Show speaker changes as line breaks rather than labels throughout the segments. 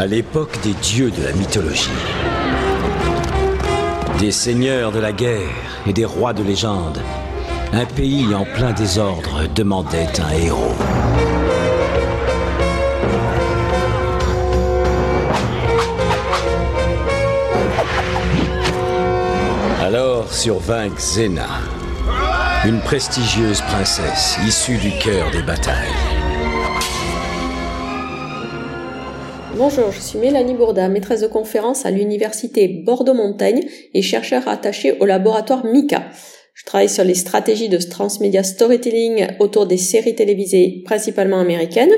À l'époque des dieux de la mythologie, des seigneurs de la guerre et des rois de légende, un pays en plein désordre demandait un héros. Alors survint Xena, une prestigieuse princesse issue du cœur des batailles.
Bonjour, je suis Mélanie Bourda, maîtresse de conférence à l'université Bordeaux-Montaigne et chercheur attachée au laboratoire MICA. Je travaille sur les stratégies de transmedia storytelling autour des séries télévisées principalement américaines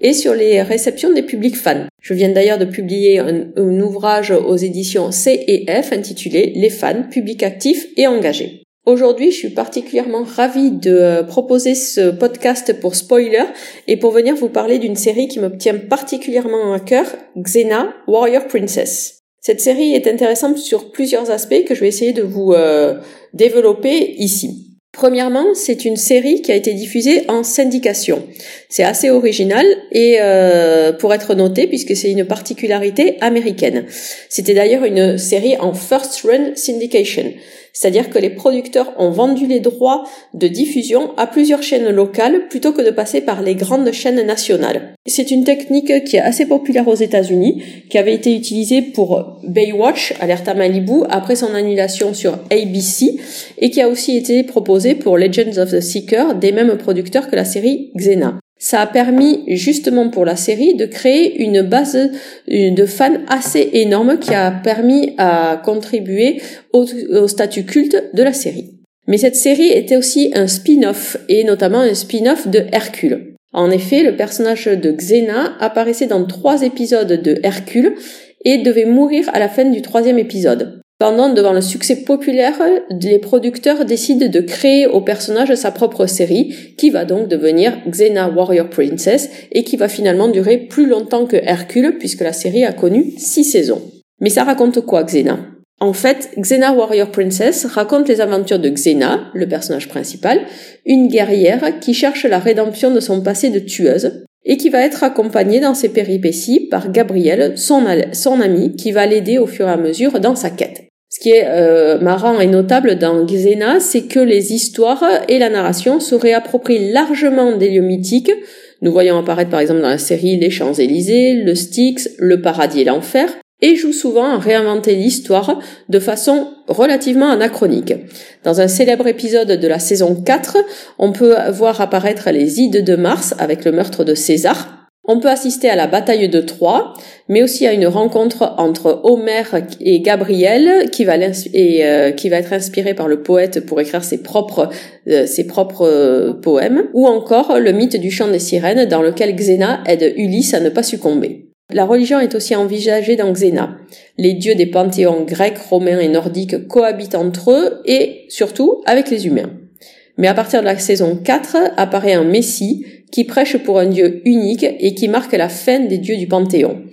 et sur les réceptions des publics fans. Je viens d'ailleurs de publier un, un ouvrage aux éditions C et F intitulé Les fans, publics actifs et engagés. Aujourd'hui, je suis particulièrement ravie de euh, proposer ce podcast pour spoiler et pour venir vous parler d'une série qui me tient particulièrement à cœur, Xena, Warrior Princess. Cette série est intéressante sur plusieurs aspects que je vais essayer de vous euh, développer ici. Premièrement, c'est une série qui a été diffusée en syndication. C'est assez original et euh, pour être noté puisque c'est une particularité américaine. C'était d'ailleurs une série en first run syndication. C'est-à-dire que les producteurs ont vendu les droits de diffusion à plusieurs chaînes locales plutôt que de passer par les grandes chaînes nationales. C'est une technique qui est assez populaire aux États-Unis, qui avait été utilisée pour Baywatch, Alerta Malibu, après son annulation sur ABC, et qui a aussi été proposée pour Legends of the Seeker, des mêmes producteurs que la série Xena. Ça a permis justement pour la série de créer une base de fans assez énorme qui a permis à contribuer au, statut culte de la série. Mais cette série était aussi un spin-off et notamment un spin-off de Hercule. En effet, le personnage de Xena apparaissait dans trois épisodes de Hercule et devait mourir à la fin du troisième épisode. Pendant, devant le succès populaire, les producteurs décident de créer au personnage sa propre série, qui va donc devenir Xena Warrior Princess, et qui va finalement durer plus longtemps que Hercule, puisque la série a connu six saisons. Mais ça raconte quoi, Xena? En fait, Xena Warrior Princess raconte les aventures de Xena, le personnage principal, une guerrière qui cherche la rédemption de son passé de tueuse, et qui va être accompagnée dans ses péripéties par Gabriel, son, son ami, qui va l'aider au fur et à mesure dans sa quête. Ce qui est euh, marrant et notable dans Xena, c'est que les histoires et la narration se réapproprient largement des lieux mythiques. Nous voyons apparaître par exemple dans la série les Champs-Élysées, le Styx, le paradis et l'enfer, et jouent souvent à réinventer l'histoire de façon relativement anachronique. Dans un célèbre épisode de la saison 4, on peut voir apparaître les Ides de Mars avec le meurtre de César, on peut assister à la bataille de Troie, mais aussi à une rencontre entre Homère et Gabriel qui va, euh, être inspiré par le poète pour écrire ses propres, euh, euh, poèmes, ou encore le mythe du chant des sirènes dans lequel Xena aide Ulysse à ne pas succomber. La religion est aussi envisagée dans Xena. Les dieux des panthéons grecs, romains et nordiques cohabitent entre eux et surtout avec les humains. Mais à partir de la saison 4 apparaît un Messie qui prêche pour un Dieu unique et qui marque la fin des dieux du Panthéon.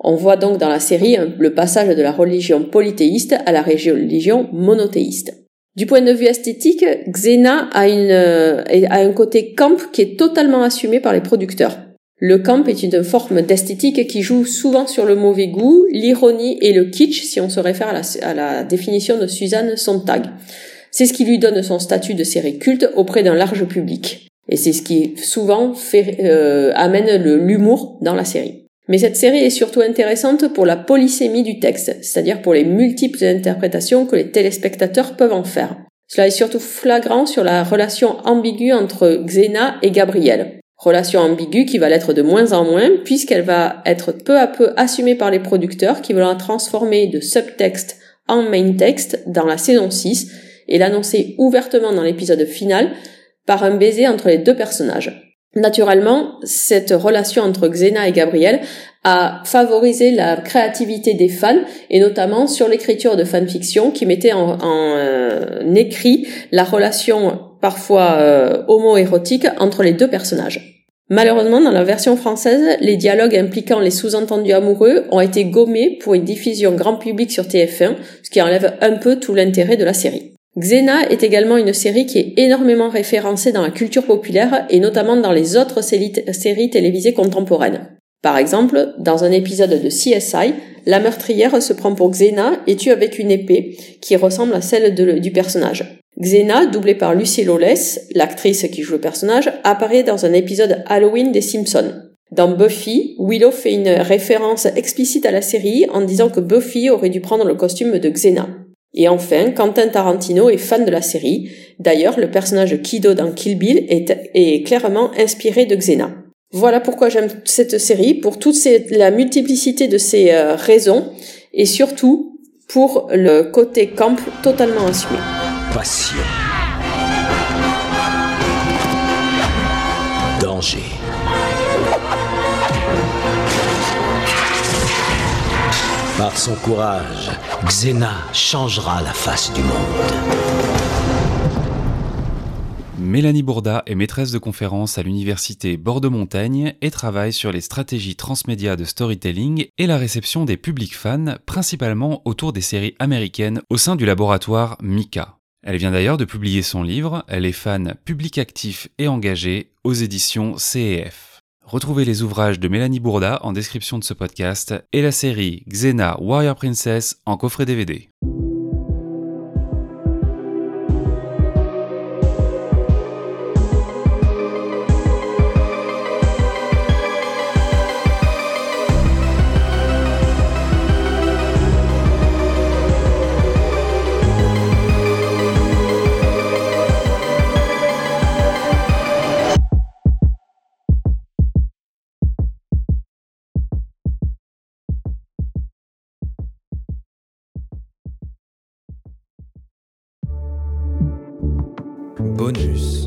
On voit donc dans la série le passage de la religion polythéiste à la religion monothéiste. Du point de vue esthétique, Xena a, a un côté camp qui est totalement assumé par les producteurs. Le camp est une forme d'esthétique qui joue souvent sur le mauvais goût, l'ironie et le kitsch si on se réfère à la, définition de Suzanne Sontag. C'est ce qui lui donne son statut de série culte auprès d'un large public. Et c'est ce qui souvent euh, amène l'humour dans la série. Mais cette série est surtout intéressante pour la polysémie du texte, c'est-à-dire pour les multiples interprétations que les téléspectateurs peuvent en faire. Cela est surtout flagrant sur la relation ambiguë entre Xena et Gabriel. Relation ambiguë qui va l'être de moins en moins puisqu'elle va être peu à peu assumée par les producteurs qui vont la transformer de subtexte en main text dans la saison 6 et l'annoncer ouvertement dans l'épisode final par un baiser entre les deux personnages. Naturellement, cette relation entre Xena et Gabriel a favorisé la créativité des fans et notamment sur l'écriture de fanfiction qui mettait en, euh, écrit la relation parfois euh, homo-érotique entre les deux personnages. Malheureusement, dans la version française, les dialogues impliquant les sous-entendus amoureux ont été gommés pour une diffusion grand public sur TF1, ce qui enlève un peu tout l'intérêt de la série. Xena est également une série qui est énormément référencée dans la culture populaire et notamment dans les autres séries télévisées contemporaines. Par exemple, dans un épisode de CSI, la meurtrière se prend pour Xena et tue avec une épée qui ressemble à celle du personnage. Xena, doublée par Lucy Lawless, l'actrice qui joue le personnage, apparaît dans un épisode Halloween des Simpsons. Dans Buffy, Willow fait une référence explicite à la série en disant que Buffy aurait dû prendre le costume de Xena. Et enfin, Quentin Tarantino est fan de la série. D'ailleurs, le personnage Kido dans Kill Bill est, clairement inspiré de Xena. Voilà pourquoi j'aime cette série, pour toute la multiplicité de ses euh, raisons, et surtout pour le côté camp totalement assumé.
Passion. Danger. Par son courage, Xena changera la face du monde.
Mélanie Bourda est maîtresse de conférence à l'université Bordeaux-Montaigne et travaille sur les stratégies transmédia de storytelling et la réception des publics fans, principalement autour des séries américaines au sein du laboratoire Mika. Elle vient d'ailleurs de publier son livre Elle est fan public actif et engagé aux éditions CEF. Retrouvez les ouvrages de Mélanie Bourda en description de ce podcast et la série Xena Warrior Princess en coffret DVD. bonus.